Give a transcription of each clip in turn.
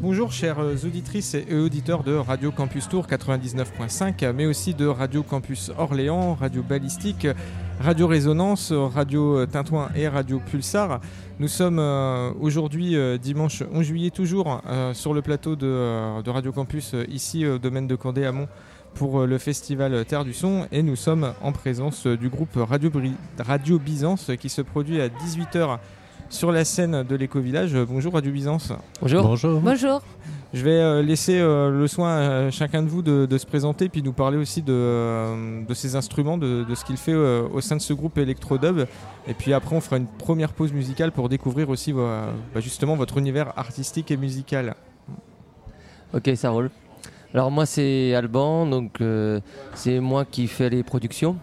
Bonjour chères auditrices et auditeurs de Radio Campus Tour 99.5, mais aussi de Radio Campus Orléans, Radio Ballistique, Radio Résonance, Radio Tintouin et Radio Pulsar. Nous sommes euh, aujourd'hui euh, dimanche 11 juillet toujours euh, sur le plateau de, de Radio Campus ici au domaine de Candé à Mont pour le festival Terre du Son et nous sommes en présence du groupe Radio, Radio Byzance qui se produit à 18h sur la scène de l'éco-village. Bonjour Radio Byzance. Bonjour. Bonjour. Bonjour. Je vais euh, laisser euh, le soin à chacun de vous de, se présenter puis nous parler aussi de, euh, de ses instruments, de, ce qu'il fait au sein de ce groupe Electrodub. Et puis après, on fera une première pause musicale pour découvrir aussi bah, justement votre univers artistique et musical. Ok, ça roule. Alors moi c'est Alban, donc c'est moi qui fais les productions.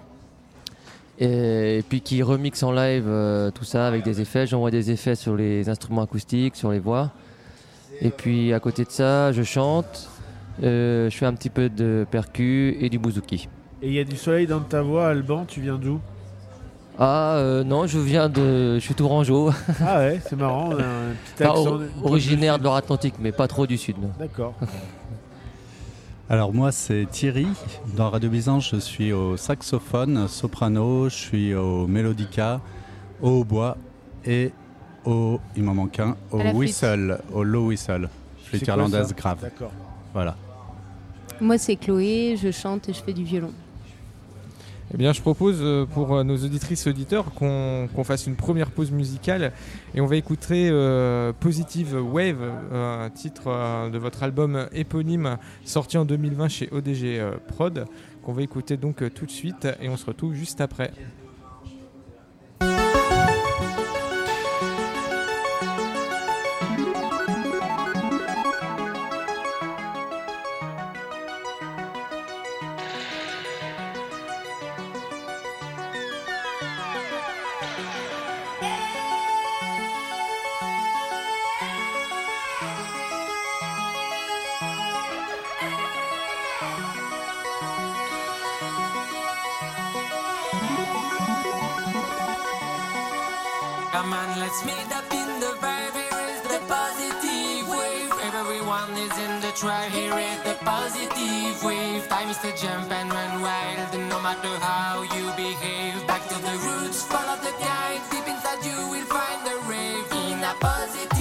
Et, puis qui remixe en live tout ça avec des effets. J'envoie des effets sur les instruments acoustiques, sur les voix. Et puis à côté de ça, je chante, euh, je fais un petit peu de percu et du bouzouki. Et il y a du soleil dans ta voix, Alban, tu viens d'où? Ah euh, non, je viens de... Je suis tourangeau. Ah ouais, c'est marrant, on a un petit accent originaire de l'Or-Atlantique, mais pas trop du sud. D'accord. Alors moi c'est Thierry, dans Radio Byzance je suis au saxophone, soprano, je suis au mélodica, au hautbois et au, il m'en manque un, au whistle, au low whistle, flûte irlandaise grave. D'accord. Voilà. Moi c'est Chloé, je chante et je fais du violon. Eh bien, je propose euh, pour euh, nos auditrices et auditeurs qu'on fasse une première pause musicale et on va écouter euh, Positive Wave, un titre de votre album éponyme sorti en 2020 chez ODG Prod, qu'on va écouter donc tout de suite et on se retrouve juste après. Everyone is in the try here at the positive wave. Time is to jump and run wild, no matter how you behave. Back to the roots, follow the guide. Deep inside you will find the rave in a positive.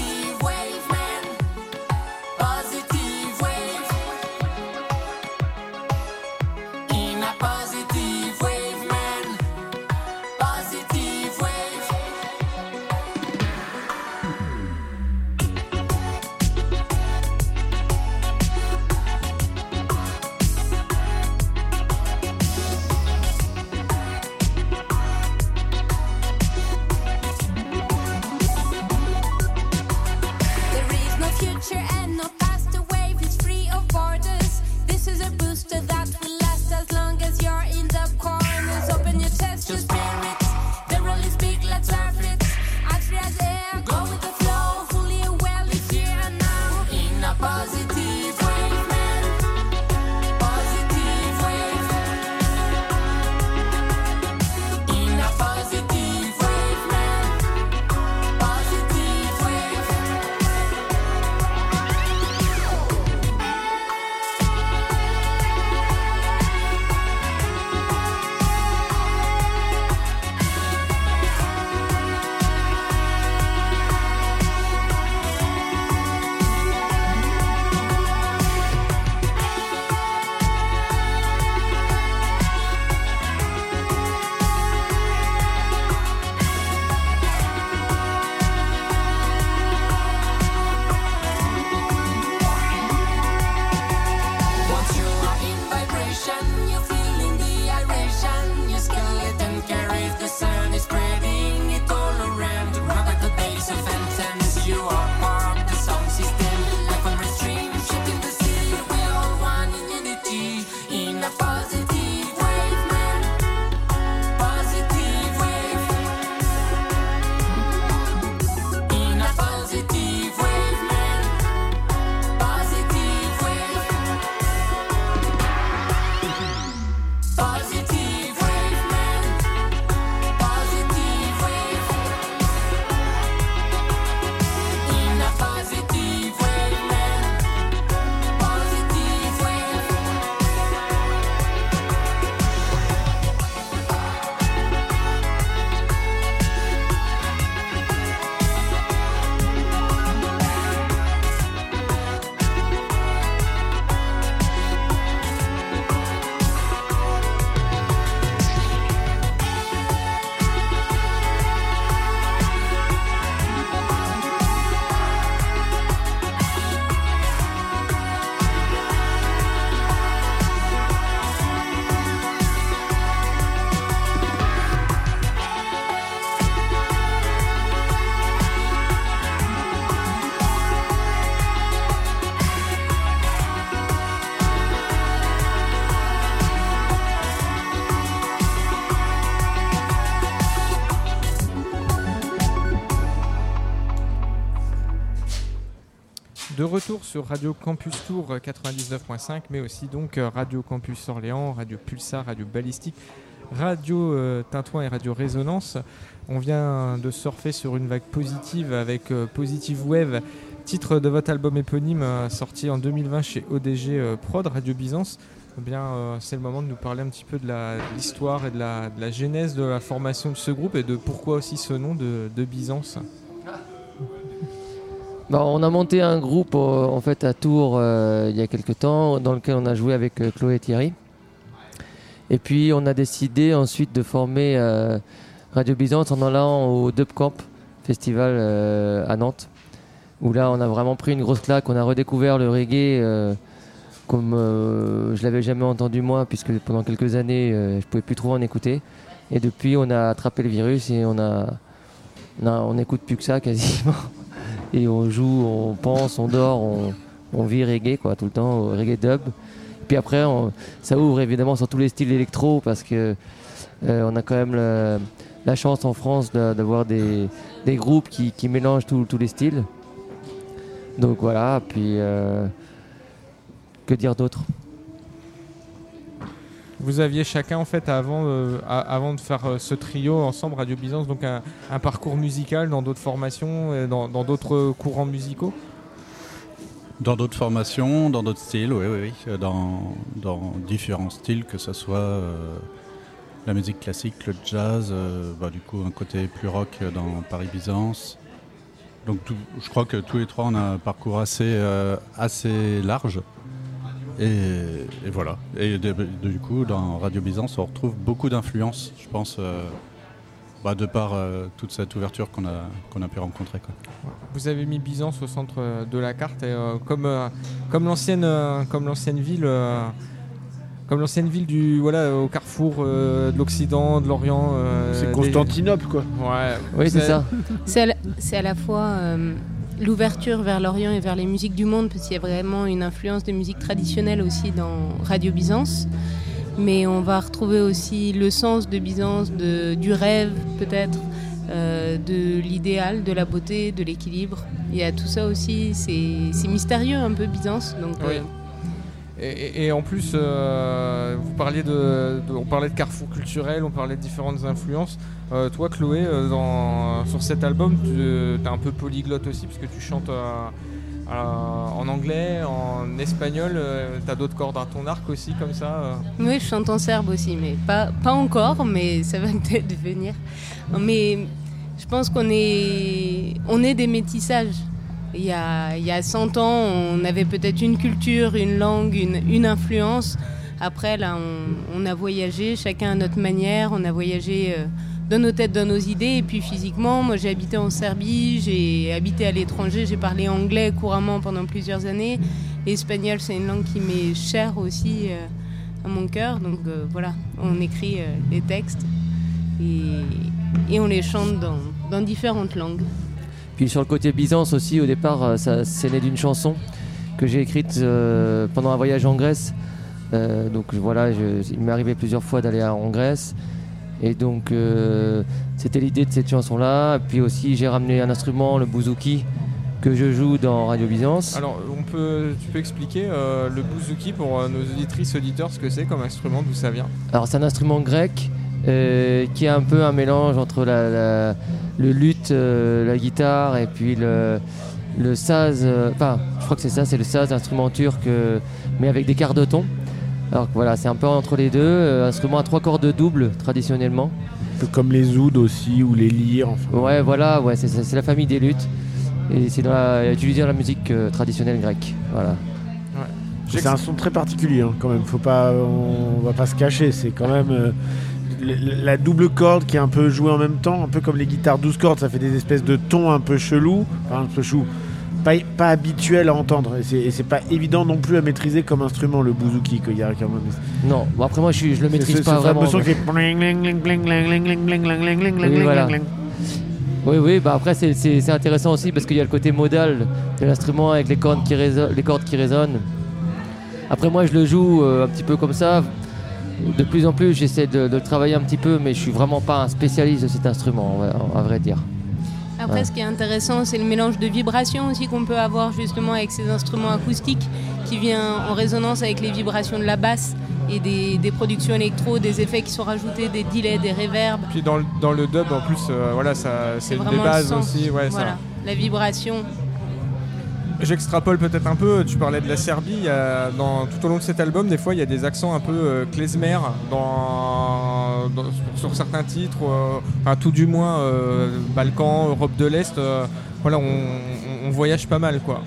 De retour sur Radio Campus Tour 99.5, mais aussi donc euh, Radio Campus Orléans, Radio Pulsar, Radio Ballistique, Radio euh, Tintouin et Radio Résonance. On vient de surfer sur une vague positive avec euh, Positive Wave, titre de votre album éponyme sorti en 2020 chez ODG Prod, Radio Byzance. Eh bien, c'est le moment de nous parler un petit peu de l'histoire et de la, genèse de la formation de ce groupe et de pourquoi aussi ce nom de Byzance. Bah, on a monté un groupe euh, en fait à Tours euh, il y a quelques temps dans lequel on a joué avec euh, Chloé et Thierry. Et puis on a décidé ensuite de former Radio Byzance en allant au Dub Camp Festival à Nantes. Où là on a vraiment pris une grosse claque, on a redécouvert le reggae comme je l'avais jamais entendu moi puisque pendant quelques années je pouvais plus trop en écouter. Et depuis on a attrapé le virus et on a, on, écoute plus que ça quasiment et on joue, on pense, on dort, on, vit reggae quoi, tout le temps, reggae dub. Puis après, ça ouvre évidemment sur tous les styles électro parce que euh, on a quand même la, chance en France d'avoir des, groupes qui, mélangent tous les styles. Donc voilà, puis euh, que dire d'autre? Vous aviez chacun en fait avant, euh, de faire euh, ce trio ensemble, Radio Byzance, donc un, parcours musical dans d'autres formations, dans d'autres courants musicaux? Dans d'autres formations, dans d'autres styles, oui, oui, oui. Dans, dans, différents styles, que ce soit euh, la musique classique, le jazz, bah, du coup un côté plus rock dans Paris Byzance. Donc je crois que tous les trois on a un parcours assez large. Et, voilà. Et du coup, dans Radio Byzance, on retrouve beaucoup d'influence, je pense, euh, bah, de par euh, toute cette ouverture qu'on a, qu'on a pu rencontrer. Vous avez mis Byzance au centre euh, de la carte, et, comme, comme l'ancienne comme l'ancienne ville. comme l'ancienne ville du voilà au carrefour de l'Occident, de l'Orient. c'est Constantinople quoi. Ouais. Oui c'est ça. C'est à, la fois l'ouverture vers l'Orient et vers les musiques du monde, parce qu'il y a vraiment une influence de musique traditionnelle aussi dans Radio Byzance. Mais on va retrouver aussi le sens de Byzance, du rêve peut-être, euh, de l'idéal, de la beauté, de l'équilibre. Il y a tout ça aussi, c'est mystérieux un peu Byzance. Euh, et, en plus, euh, vous parliez de, on parlait de carrefour culturel, on parlait de différentes influences. Euh, toi, Chloé, euh, sur cet album, tu es un peu polyglotte aussi, parce que tu chantes en anglais, en espagnol. tu as d'autres cordes à ton arc aussi, comme ça Oui, je chante en serbe aussi, mais pas, pas encore, mais ça va peut-être venir. Mais je pense qu'on est, on est des métissages. Il y, a, il y a 100 ans, on avait peut-être une culture, une langue, une, influence. Après, là, on, a voyagé, chacun à notre manière. On a voyagé euh, dans nos têtes, dans nos idées. Et puis physiquement, moi j'ai habité en Serbie, j'ai habité à l'étranger, j'ai parlé anglais couramment pendant plusieurs années. L'espagnol, c'est une langue qui m'est chère aussi euh, à mon cœur. Donc euh, voilà, on écrit les textes et, on les chante dans différentes langues. Puis sur le côté Byzance aussi, au départ, euh, ça c'est né d'une chanson que j'ai écrite euh, pendant un voyage en Grèce. Euh, donc voilà, il m'est arrivé plusieurs fois d'aller en Grèce. Et donc c'était l'idée de cette chanson-là. Puis aussi j'ai ramené un instrument, le bouzouki, que je joue dans Radio Byzance. Alors on peut, tu peux expliquer le bouzouki pour nos auditrices, auditeurs, ce que c'est comme instrument, d'où ça vient? Alors c'est un instrument grec qui est un peu un mélange entre la le luth, euh, la guitare et puis le, le saz. Euh, enfin, je crois que c'est ça, c'est le saz, instrument turc, euh, mais avec des quarts de ton. Alors voilà, c'est un peu entre les deux. instrument à trois cordes doubles traditionnellement. comme les ouds aussi ou les lyres. Ouais, voilà, ouais, c'est la famille des luths. Et c'est utilisé dans la musique traditionnelle grecque. Voilà. C'est un son très particulier hein, quand même. Faut pas, on, va pas se cacher. C'est quand même la double corde qui est un peu jouée en même temps, un peu comme les guitares 12 cordes, ça fait des espèces de tons un peu chelous, enfin un peu chou, pas, pas habituel à entendre. Et c'est pas évident non plus à maîtriser comme instrument le bouzouki qu'il y a quand même. Non, bon après moi je, je le maîtrise pas vraiment. Oui, oui, bah après c'est intéressant aussi parce qu'il y a le côté modal de l'instrument avec les cordes qui, les cordes qui résonnent. Après moi je le joue un petit peu comme ça, de plus en plus, j'essaie de, le travailler un petit peu, mais je suis vraiment pas un spécialiste de cet instrument, à, vrai dire. Après, ce qui est intéressant, c'est le mélange de vibrations aussi qu'on peut avoir justement avec ces instruments acoustiques qui vient en résonance avec les vibrations de la basse et des, productions électro, des effets qui sont rajoutés, des delays, des reverbs. Puis dans le, dans le dub, en plus, euh, voilà, ça, c'est des bases aussi. Ouais, voilà, la vibration. J'extrapole peut-être un peu, tu parlais de la Serbie, dans, tout au long de cet album, des fois il y a des accents un peu euh, klezmer dans, sur certains titres, euh, enfin, tout du moins euh, Balkan, Europe de l'Est, voilà, on, voyage pas mal quoi.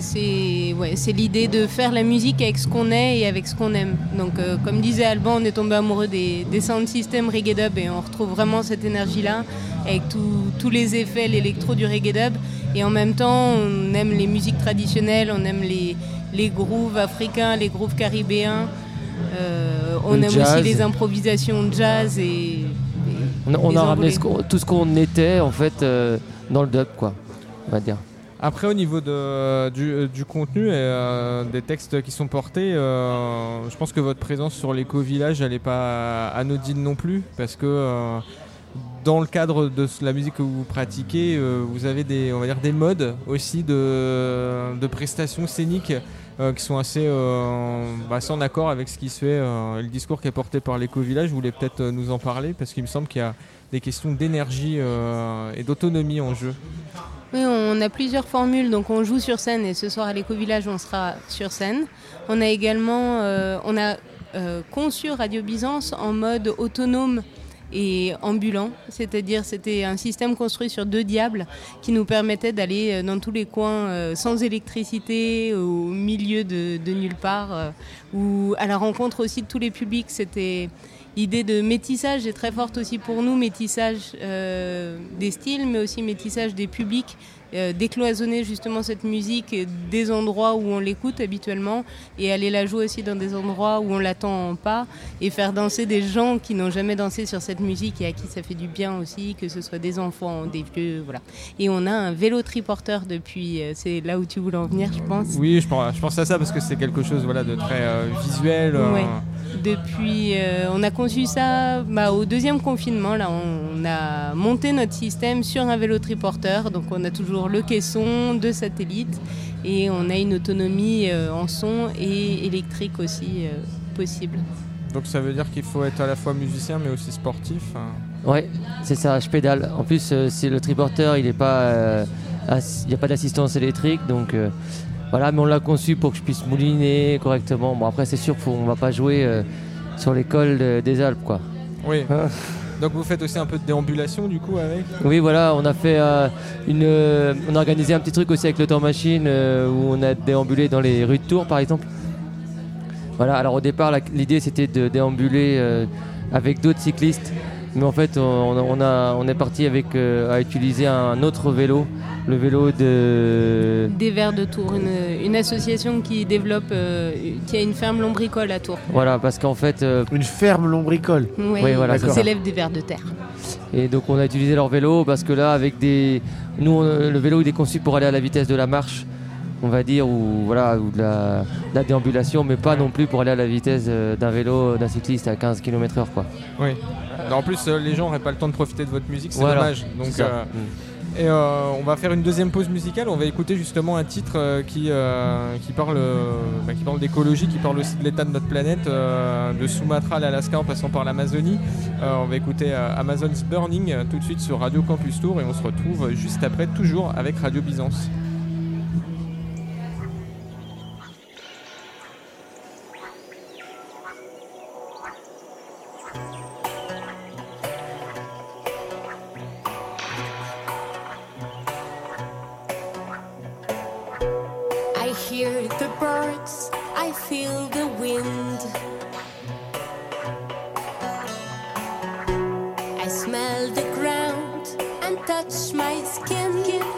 C'est ouais, l'idée de faire la musique avec ce qu'on est et avec ce qu'on aime. Donc comme disait Alban, on est tombé amoureux des, des sound systems reggae dub et on retrouve vraiment cette énergie-là avec tous les effets, l'électro du reggae dub. Et en même temps, on aime les musiques traditionnelles, on aime les, les grooves africains, les grooves caribéens. Euh, on aime aussi les improvisations jazz et. on, a ramené tout ce qu'on était en fait euh, dans le dub, quoi, on va dire. Après, au niveau de, du, contenu et euh, des textes qui sont portés, je pense que votre présence sur l'éco-village, n'est pas anodine non plus, parce que dans le cadre de la musique que vous pratiquez, euh, vous avez des, on va dire, des modes aussi de, de prestations scéniques euh, qui sont assez, euh, bah, en accord avec ce qui se fait, le discours qui est porté par l'éco-village. Vous voulez peut-être nous en parler parce qu'il me semble qu'il y a des questions d'énergie et d'autonomie en jeu. Oui, on a plusieurs formules. Donc on joue sur scène et ce soir à l'éco-village, on sera sur scène. On a également, on a conçu Radio Byzance en mode autonome et ambulant, c'est-à-dire c'était un système construit sur deux diables qui nous permettait d'aller euh, dans tous les coins euh, sans électricité, au milieu de, nulle part, euh, ou à la rencontre aussi de tous les publics. L'idée de métissage est très forte aussi pour nous, métissage des styles, mais aussi métissage des publics. Euh, décloisonner justement cette musique des endroits où on l'écoute habituellement et aller la jouer aussi dans des endroits où on l'attend pas et faire danser des gens qui n'ont jamais dansé sur cette musique et à qui ça fait du bien aussi, que ce soit des enfants, des vieux, voilà. Et on a un vélo triporteur depuis, euh, c'est là où tu voulais en venir, je pense. Oui, je pense, je pense à ça parce que c'est quelque chose voilà, de très euh, visuel. Depuis, on a conçu ça bah, au deuxième confinement. Là, on, a monté notre système sur un vélo triporteur. Donc, on a toujours le caisson, deux satellites et on a une autonomie euh, en son et électrique aussi euh, possible. Donc, ça veut dire qu'il faut être à la fois musicien mais aussi sportif. Hein. Ouais, c'est ça. Je pédale. En plus, c'est le triporteur, il n'y pas, a pas d'assistance électrique, donc voilà, mais on l'a conçu pour que je puisse mouliner correctement. Bon, après, c'est sûr qu'on va pas jouer euh, sur l'école des Alpes, quoi. Oui. Donc vous faites aussi un peu de déambulation du coup avec Oui voilà, on a fait euh, une, euh, on a organisé un petit truc aussi avec le temps machine où on a déambulé dans les rues de Tours par exemple. Voilà, alors au départ l'idée c'était de déambuler avec d'autres cyclistes, mais en fait on, a, on est parti avec à utiliser un autre vélo le vélo de... Des Verts de Tours, une, association qui développe, euh, qui a une ferme lombricole à Tours. Voilà, parce qu'en fait... Euh, une ferme lombricole Oui, voilà, qui s'élève des Verts de terre. Et donc on a utilisé leur vélo parce que là, avec des... Nous, le vélo, il est conçu pour aller à la vitesse de la marche on va dire, ou, voilà, ou de la, déambulation, mais pas non plus pour aller à la vitesse euh, d'un vélo, d'un cycliste à 15 km/h. Quoi. Oui. En plus, les gens n'auraient pas le temps de profiter de votre musique, c'est dommage. Donc, et euh, on va faire une deuxième pause musicale. On va écouter justement un titre euh, qui, euh, qui parle, bah, qui parle d'écologie, qui parle aussi de l'état de notre planète, de Sumatra à l'Alaska en passant par l'Amazonie. on va écouter Amazon's Burning tout de suite sur Radio Campus Tour et on se retrouve juste après, toujours avec Radio Byzance. I feel the wind. I smell the ground and touch my skin.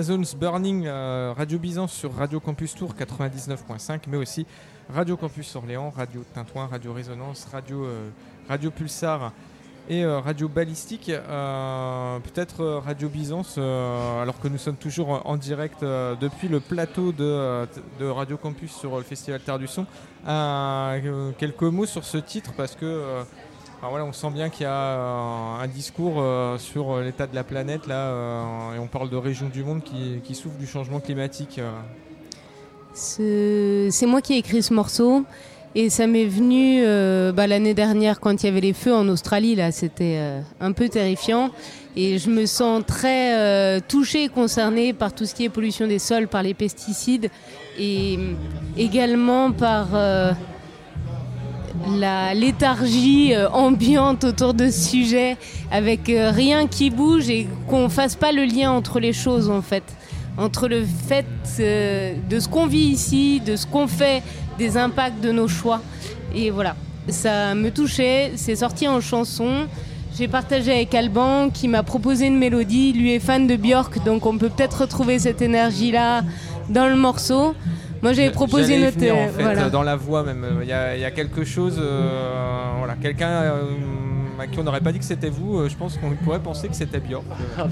Amazon's Burning, Radio Byzance sur Radio Campus Tour 99.5, mais aussi Radio Campus Orléans, Radio Tintouin, Radio Résonance, Radio, Radio Pulsar et euh, Radio Balistique, euh, peut-être euh, Radio Byzance, alors que nous sommes toujours en direct depuis le plateau de, Radio Campus sur le Festival Terre du Son. quelques mots sur ce titre parce que voilà, on sent bien qu'il y a un discours sur l'état de la planète là, et on parle de régions du monde qui, souffrent du changement climatique. C'est moi qui ai écrit ce morceau. Et ça m'est venu euh, bah, l'année dernière quand il y avait les feux en Australie, là, c'était euh, un peu terrifiant. Et je me sens très euh, touchée et concernée par tout ce qui est pollution des sols, par les pesticides et également par la léthargie ambiante autour de ce sujet, avec rien qui bouge et qu'on fasse pas le lien entre les choses en fait entre le fait de ce qu'on vit ici, de ce qu'on fait des impacts de nos choix. Et voilà, ça me touchait, c'est sorti en chanson. J'ai partagé avec Alban qui m'a proposé une mélodie. Lui est fan de Björk, donc on peut peut-être retrouver cette énergie-là dans le morceau. Moi j'avais proposé une en fait, dans la voix même. Il y, a, quelque chose, euh, voilà, quelqu'un euh, à qui on n'aurait pas dit que c'était vous. Euh, je pense qu'on pourrait penser que c'était Björk. Ah,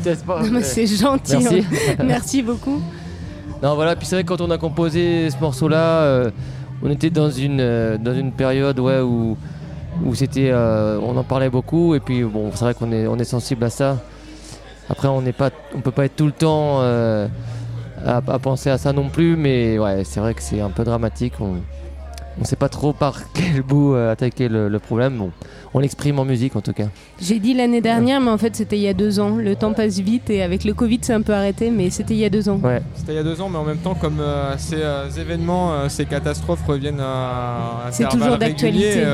c'est gentil. Merci. Merci beaucoup. Non voilà, puis c'est vrai que quand on a composé ce morceau-là on était dans une, euh, dans une période ouais, où, où c'était, euh, on en parlait beaucoup et puis bon, c'est vrai qu'on est, on est sensible à ça. Après, on n'est pas, on peut pas être tout le temps euh, à, penser à ça non plus, mais ouais, c'est vrai que c'est un peu dramatique. On ne sait pas trop par quel bout attaquer le, le problème. Bon, on l'exprime en musique en tout cas. J'ai dit l'année dernière, mais en fait c'était il y a deux ans. Le temps passe vite et avec le Covid c'est un peu arrêté, mais c'était il y a deux ans. Ouais. C'était il y a deux ans, mais en même temps, comme euh, ces euh, événements, euh, ces catastrophes reviennent à, C'est toujours d'actualité.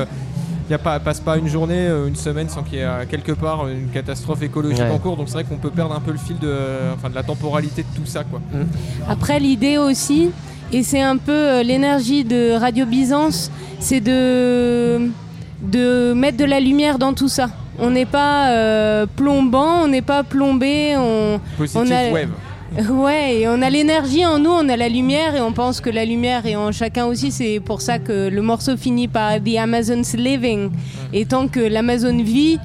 Il ne passe pas une journée, une semaine sans qu'il y ait quelque part une catastrophe écologique en cours. Donc c'est vrai qu'on peut perdre un peu le fil de, enfin, de la temporalité de tout ça. Quoi. Mm. Après, l'idée aussi, et c'est un peu l'énergie de Radio Byzance, c'est de de mettre de la lumière dans tout ça. On n'est pas euh, plombant, on n'est pas plombé. On, on a, wave. Ouais, on a l'énergie en nous, on a la lumière et on pense que la lumière est en chacun aussi. C'est pour ça que le morceau finit par The Amazon's Living. Et tant que l'Amazon vit,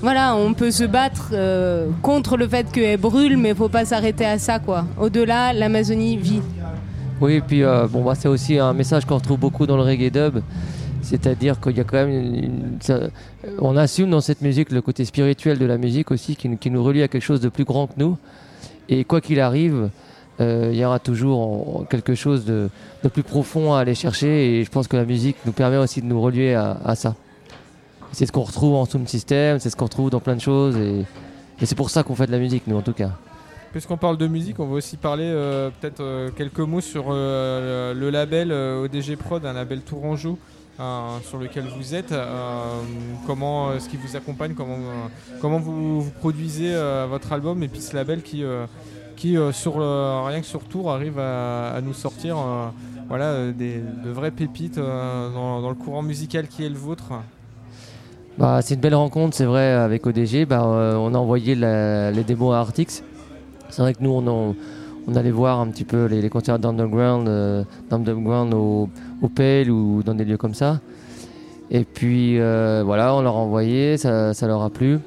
voilà, on peut se battre euh, contre le fait qu'elle brûle, mais il faut pas s'arrêter à ça, quoi. Au-delà, l'Amazonie vit. Oui, et puis euh, bon, bah, c'est aussi un message qu'on retrouve beaucoup dans le reggae dub. C'est-à-dire qu'il y a quand même. on assume dans cette musique le côté spirituel de la musique aussi, qui, nous relie à quelque chose de plus grand que nous. Et quoi qu'il arrive, euh, il y aura toujours quelque chose de, plus profond à aller chercher. Et je pense que la musique nous permet aussi de nous relier à, ça. C'est ce qu'on retrouve en Sound System, c'est ce qu'on retrouve dans plein de choses. Et, c'est pour ça qu'on fait de la musique, nous en tout cas. Puisqu'on parle de musique, on va aussi parler euh, peut-être euh, quelques mots sur le label ODG Prod, un label tourangeau. Euh, sur lequel vous êtes, euh, comment est-ce qui vous accompagne, comment, euh, comment vous, produisez votre album et puis ce label qui, qui sur rien que sur Tour arrive à, nous sortir voilà, des, de vraies pépites dans, le courant musical qui est le vôtre. Bah, c'est une belle rencontre, c'est vrai, avec ODG. Bah, on a envoyé les démos à Artix. C'est vrai que nous, on, on allait voir un petit peu les, concerts d'underground, euh, au, au Pale ou dans des lieux comme ça. Et puis euh, voilà, on leur a envoyé, ça, leur a plu.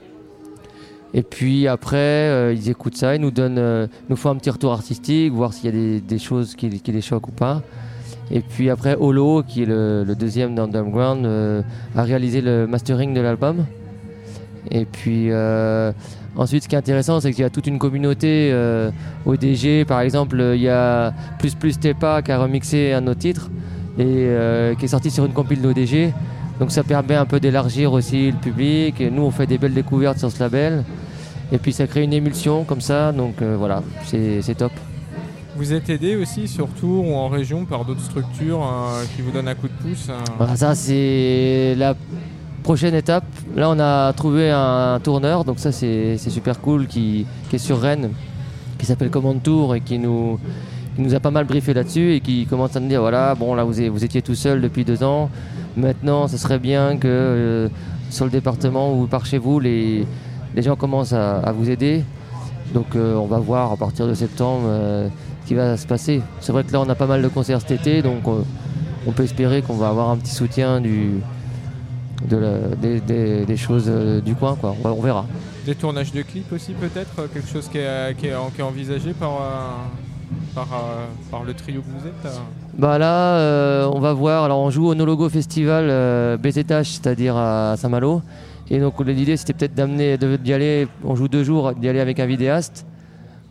Et puis après, euh, ils écoutent ça, ils nous donnent, nous font un petit retour artistique, voir s'il y a des, choses qui, les choquent ou pas. Et puis après, Holo, qui est le, le deuxième d'Underground, a réalisé le mastering de l'album. Et puis Ensuite, ce qui est intéressant, c'est qu'il y a toute une communauté euh, ODG. Par exemple, il y a Plus Plus Tepa qui a remixé un autre titre et euh, qui est sorti sur une compile d'ODG. Donc ça permet un peu d'élargir aussi le public. Et nous, on fait des belles découvertes sur ce label. Et puis ça crée une émulsion comme ça. Donc euh, voilà, c'est top. Vous êtes aidé aussi, surtout ou en région, par d'autres structures qui vous donnent un coup de pouce bah, Ça, c'est la prochaine étape, là on a trouvé un tourneur, donc ça c'est super cool, qui, est sur Rennes, qui s'appelle Command Tour et qui nous, a pas mal briefé là-dessus et qui commence à nous dire voilà, bon là vous, vous étiez tout seul depuis deux ans, maintenant ce serait bien que euh, sur le département ou par chez vous, les, les gens commencent à, vous aider. Donc on va voir à partir de septembre ce qui va se passer. C'est vrai que là on a pas mal de concerts cet été, donc on peut espérer qu'on va avoir un petit soutien du, des, choses du coin. Quoi. On, verra. Des tournages de clips aussi peut-être Quelque chose qui est, qui est envisagé par, par, par, le trio que vous êtes bah là, euh, on va voir. Alors, on joue au No Logo Festival euh, BZH, c'est-à-dire à Saint-Malo. Et donc, l'idée, c'était peut-être d'amener, d'y aller. On joue deux jours, d'y aller avec un vidéaste.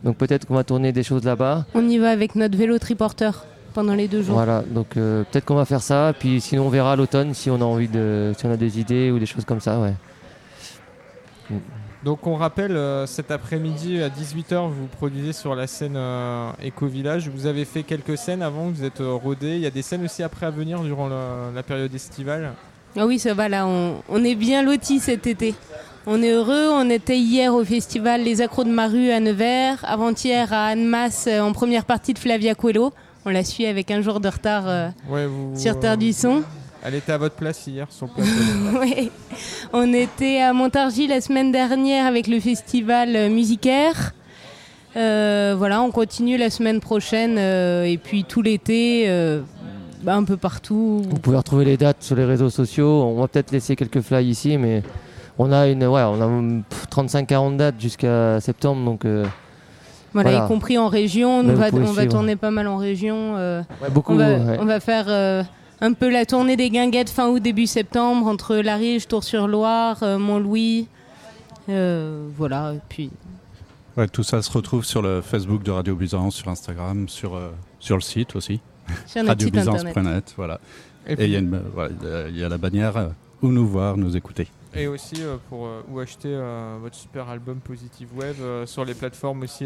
Donc, peut-être qu'on va tourner des choses là-bas. On y va avec notre vélo triporteur pendant les deux jours. Voilà, donc euh, peut-être qu'on va faire ça. Puis sinon, on verra à l'automne si on a envie de, si on a des idées ou des choses comme ça, ouais. Donc on rappelle, euh, cet après-midi à 18h, vous produisez sur la scène euh, Eco-Village. Vous avez fait quelques scènes avant, vous êtes euh, rodé. Il y a des scènes aussi après à venir durant la, période estivale. Ah oui, ça va là, on, est bien lotis cet été. On est heureux, on était hier au festival Les Accros de Maru à Nevers, avant-hier à Annemasse en première partie de Flavia Coelho. On la suit avec un jour de retard sur Terre du Son. Elle était à votre place hier sur le plateau. oui. On était à Montargis la semaine dernière avec le festival Musicaire. Euh, voilà, on continue la semaine prochaine euh, et puis tout l'été, euh, bah, un peu partout. Vous pouvez retrouver les dates sur les réseaux sociaux. On va peut-être laisser quelques fly ici, mais on a une, ouais, on a 35-40 dates jusqu'à septembre, donc. Voilà, y compris en région. On, va, on va, tourner pas mal en région. beaucoup. On va, on va faire un peu la tournée des guinguettes fin août, début septembre, entre La Riche, Tours-sur-Loire, euh, Mont-Louis. Euh, voilà, et puis. Ouais, tout ça se retrouve sur le Facebook de Radio Byzance, sur Instagram, sur, euh, sur le site aussi. Sur Radiobyzance.net, voilà. Et, il y, y, a la bannière où nous voir, nous écouter. Et aussi euh, pour euh, où acheter euh, votre super album Positive Web sur les plateformes aussi.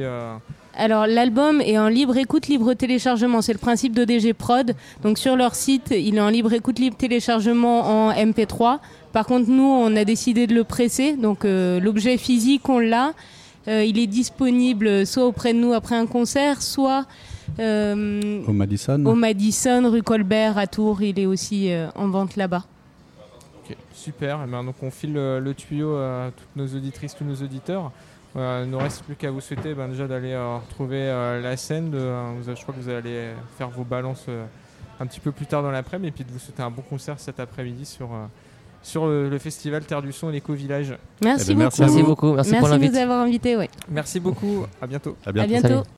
Alors l'album est en libre écoute, libre téléchargement. C'est le principe d'ODG Prod. Donc sur leur site, il est en libre écoute, libre téléchargement en MP3. Par contre, nous, on a décidé de le presser. Donc l'objet physique, on l'a. il est disponible soit auprès de nous après un concert, soit au Madison. Au Madison, rue Colbert à Tours. Il est aussi en vente là-bas. Super, et eh donc on file le, tuyau à toutes nos auditrices, tous nos auditeurs. il ne reste plus qu'à vous souhaiter ben, déjà d'aller euh, retrouver euh, la scène. De, je crois que vous allez faire vos balances euh, un petit peu plus tard dans l'après-midi et puis de vous souhaiter un bon concert cet après-midi sur, sur le, festival Terre du Son et l'Éco-Village. Merci, eh ben, beaucoup. merci beaucoup. Merci, pour de nous avoir invités. Merci beaucoup. À bientôt. À bientôt.